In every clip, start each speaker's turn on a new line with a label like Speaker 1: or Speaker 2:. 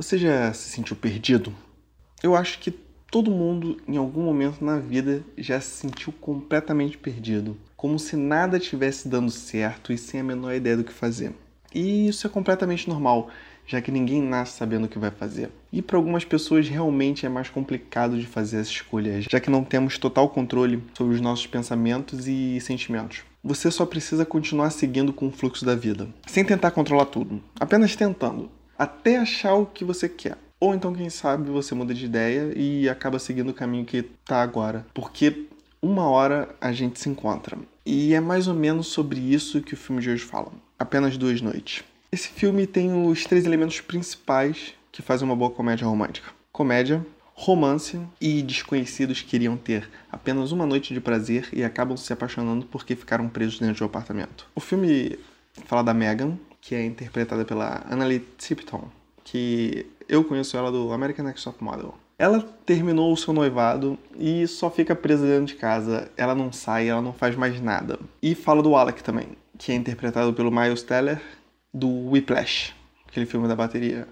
Speaker 1: Você já se sentiu perdido? Eu acho que todo mundo, em algum momento na vida, já se sentiu completamente perdido, como se nada estivesse dando certo e sem a menor ideia do que fazer. E isso é completamente normal, já que ninguém nasce sabendo o que vai fazer. E para algumas pessoas realmente é mais complicado de fazer essa escolha, já que não temos total controle sobre os nossos pensamentos e sentimentos. Você só precisa continuar seguindo com o fluxo da vida, sem tentar controlar tudo, apenas tentando até achar o que você quer. Ou então, quem sabe, você muda de ideia e acaba seguindo o caminho que tá agora. Porque uma hora a gente se encontra. E é mais ou menos sobre isso que o filme de hoje fala. Apenas duas noites. Esse filme tem os três elementos principais que fazem uma boa comédia romântica: comédia, romance e desconhecidos queriam ter apenas uma noite de prazer e acabam se apaixonando porque ficaram presos dentro de um apartamento. O filme fala da Megan, que é interpretada pela Annalie Tipton, que eu conheço ela do American Next Top Model. Ela terminou o seu noivado e só fica presa dentro de casa. Ela não sai, ela não faz mais nada. E fala do Alec também, que é interpretado pelo Miles Teller do Whiplash, aquele filme da bateria.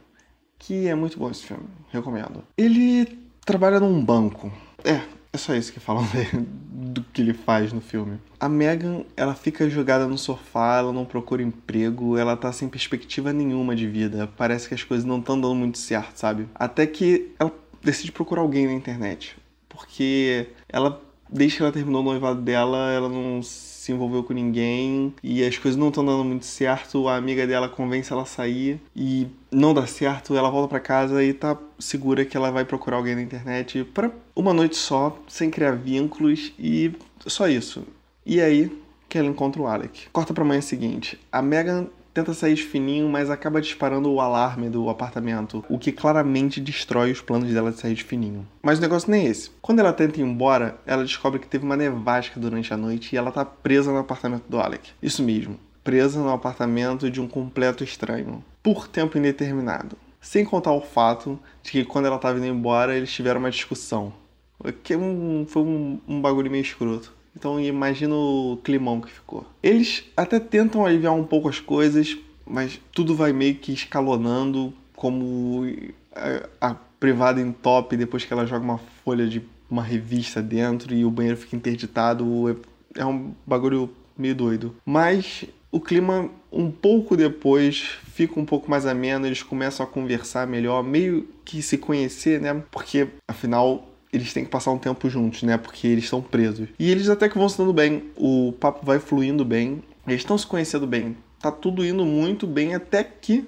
Speaker 1: Que é muito bom esse filme, recomendo. Ele trabalha num banco. É, é só isso que falam do que ele faz no filme. A Megan, ela fica jogada no sofá, ela não procura emprego, ela tá sem perspectiva nenhuma de vida. Parece que as coisas não estão dando muito certo, sabe? Até que ela decide procurar alguém na internet. Porque ela, desde que ela terminou o noivado dela, ela não se envolveu com ninguém e as coisas não estão dando muito certo. A amiga dela convence ela a sair e não dá certo. Ela volta para casa e tá segura que ela vai procurar alguém na internet para uma noite só, sem criar vínculos e só isso. E aí que ela encontra o Alec. Corta pra manhã seguinte. A Megan tenta sair fininho, mas acaba disparando o alarme do apartamento, o que claramente destrói os planos dela de sair de fininho. Mas o negócio nem é esse. Quando ela tenta ir embora, ela descobre que teve uma nevasca durante a noite e ela tá presa no apartamento do Alec. Isso mesmo, presa no apartamento de um completo estranho, por tempo indeterminado. Sem contar o fato de que quando ela estava indo embora, eles tiveram uma discussão. Que é um, foi um, um bagulho meio escroto. Então imagina o climão que ficou. Eles até tentam aliviar um pouco as coisas, mas tudo vai meio que escalonando, como a, a privada em top depois que ela joga uma folha de uma revista dentro e o banheiro fica interditado. É, é um bagulho meio doido. Mas o clima, um pouco depois, fica um pouco mais ameno, eles começam a conversar melhor, meio que se conhecer, né? Porque, afinal, eles têm que passar um tempo juntos, né? Porque eles estão presos. E eles até que vão se dando bem. O papo vai fluindo bem. Eles estão se conhecendo bem. Tá tudo indo muito bem até que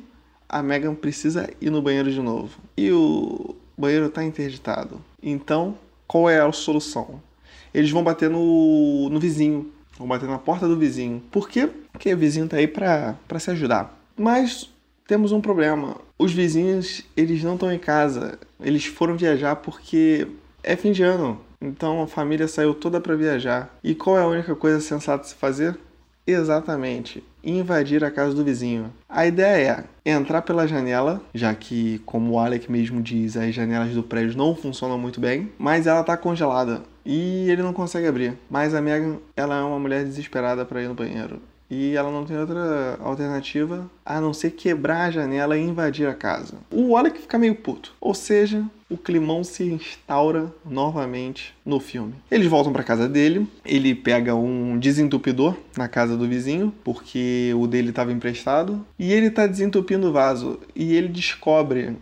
Speaker 1: a Megan precisa ir no banheiro de novo. E o banheiro tá interditado. Então, qual é a solução? Eles vão bater no, no vizinho. Vão bater na porta do vizinho. Por quê? Porque o vizinho tá aí pra, pra se ajudar. Mas temos um problema. Os vizinhos, eles não estão em casa. Eles foram viajar porque é fim de ano, então a família saiu toda para viajar. E qual é a única coisa sensata de se fazer? Exatamente, invadir a casa do vizinho. A ideia é entrar pela janela, já que, como o Alec mesmo diz, as janelas do prédio não funcionam muito bem, mas ela tá congelada e ele não consegue abrir. Mas a Megan, ela é uma mulher desesperada para ir no banheiro e ela não tem outra alternativa a não ser quebrar a janela e invadir a casa. O Alec fica meio puto, ou seja, o climão se instaura novamente no filme. Eles voltam para casa dele, ele pega um desentupidor na casa do vizinho, porque o dele estava emprestado, e ele está desentupindo o vaso e ele descobre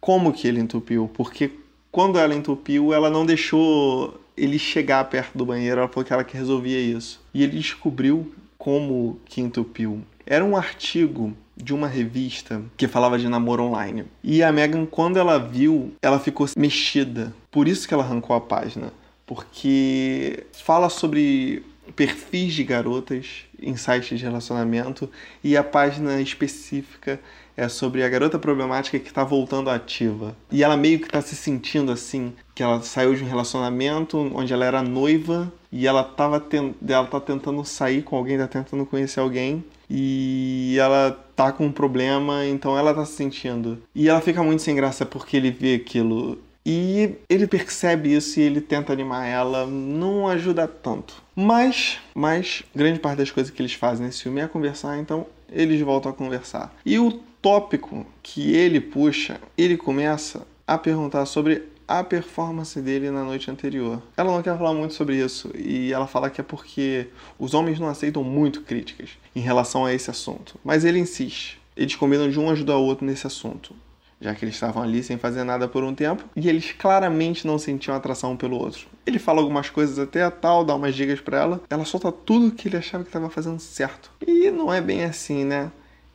Speaker 1: como que ele entupiu, porque quando ela entupiu, ela não deixou ele chegar perto do banheiro, ela falou que ela que resolvia isso. E ele descobriu como que entupiu. Era um artigo de uma revista que falava de namoro online. E a Megan, quando ela viu, ela ficou mexida. Por isso que ela arrancou a página. Porque fala sobre perfis de garotas em sites de relacionamento e a página específica é sobre a garota problemática que está voltando ativa. E ela meio que está se sentindo assim, que ela saiu de um relacionamento onde ela era noiva e ela tava ten... ela tá tentando sair com alguém, tá tentando conhecer alguém e ela tá com um problema, então ela tá se sentindo. E ela fica muito sem graça porque ele vê aquilo e ele percebe isso e ele tenta animar ela, não ajuda tanto. Mas, mas grande parte das coisas que eles fazem nesse filme é conversar, então eles voltam a conversar. E o tópico que ele puxa, ele começa a perguntar sobre a performance dele na noite anterior. Ela não quer falar muito sobre isso e ela fala que é porque os homens não aceitam muito críticas em relação a esse assunto. Mas ele insiste. Eles combinam de um ajudar o outro nesse assunto, já que eles estavam ali sem fazer nada por um tempo e eles claramente não sentiam atração um pelo outro. Ele fala algumas coisas até a tal, dá umas dicas para ela, ela solta tudo que ele achava que estava fazendo certo. E não é bem assim, né?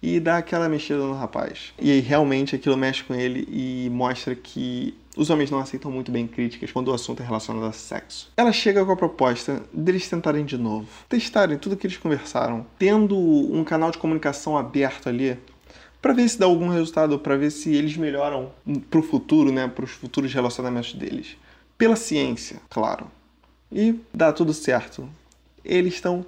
Speaker 1: e dá aquela mexida no rapaz. E aí realmente aquilo mexe com ele e mostra que os homens não aceitam muito bem críticas quando o assunto é relacionado a sexo. Ela chega com a proposta deles tentarem de novo, testarem tudo que eles conversaram, tendo um canal de comunicação aberto ali para ver se dá algum resultado, para ver se eles melhoram pro futuro, né, para os futuros relacionamentos deles. Pela ciência, claro. E dá tudo certo. Eles estão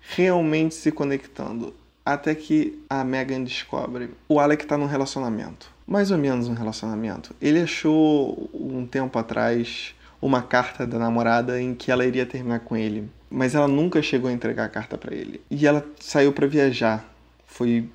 Speaker 1: realmente se conectando. Até que a Megan descobre o Alec tá num relacionamento. Mais ou menos um relacionamento. Ele achou um tempo atrás uma carta da namorada em que ela iria terminar com ele, mas ela nunca chegou a entregar a carta para ele. E ela saiu para viajar, foi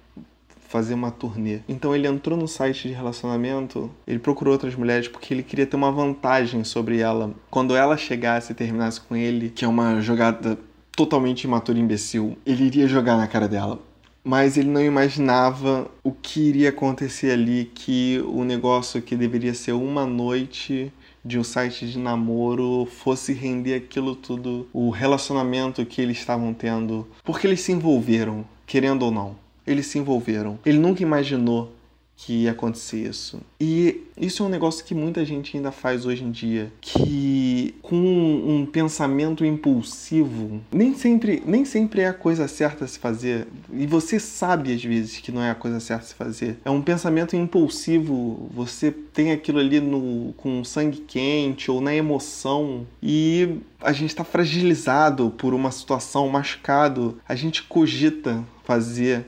Speaker 1: fazer uma turnê. Então ele entrou no site de relacionamento, ele procurou outras mulheres porque ele queria ter uma vantagem sobre ela. Quando ela chegasse e terminasse com ele, que é uma jogada totalmente imatura e imbecil, ele iria jogar na cara dela mas ele não imaginava o que iria acontecer ali, que o negócio que deveria ser uma noite de um site de namoro fosse render aquilo tudo, o relacionamento que eles estavam tendo, porque eles se envolveram, querendo ou não. Eles se envolveram. Ele nunca imaginou que ia acontecer isso. E isso é um negócio que muita gente ainda faz hoje em dia, que com um pensamento impulsivo, nem sempre, nem sempre é a coisa certa a se fazer, e você sabe às vezes que não é a coisa certa a se fazer. É um pensamento impulsivo, você tem aquilo ali no com sangue quente ou na emoção e a gente está fragilizado por uma situação, machucado, a gente cogita fazer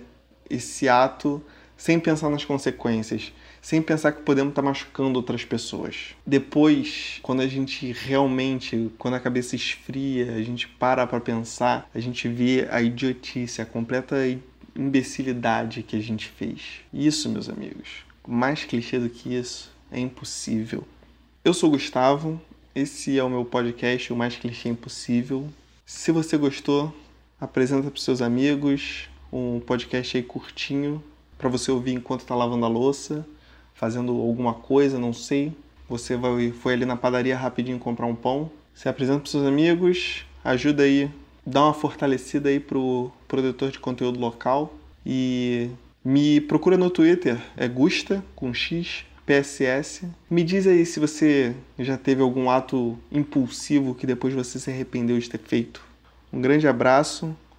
Speaker 1: esse ato sem pensar nas consequências, sem pensar que podemos estar machucando outras pessoas. Depois, quando a gente realmente, quando a cabeça esfria, a gente para para pensar, a gente vê a idiotice, a completa imbecilidade que a gente fez. Isso, meus amigos, mais clichê do que isso é impossível. Eu sou Gustavo, esse é o meu podcast, o mais clichê impossível. Se você gostou, apresenta para seus amigos, um podcast aí curtinho, para você ouvir enquanto está lavando a louça, fazendo alguma coisa, não sei. Você vai, foi ali na padaria rapidinho comprar um pão, se apresenta para seus amigos, ajuda aí, dá uma fortalecida aí pro produtor de conteúdo local e me procura no Twitter, é Gusta com X PSS. Me diz aí se você já teve algum ato impulsivo que depois você se arrependeu de ter feito. Um grande abraço,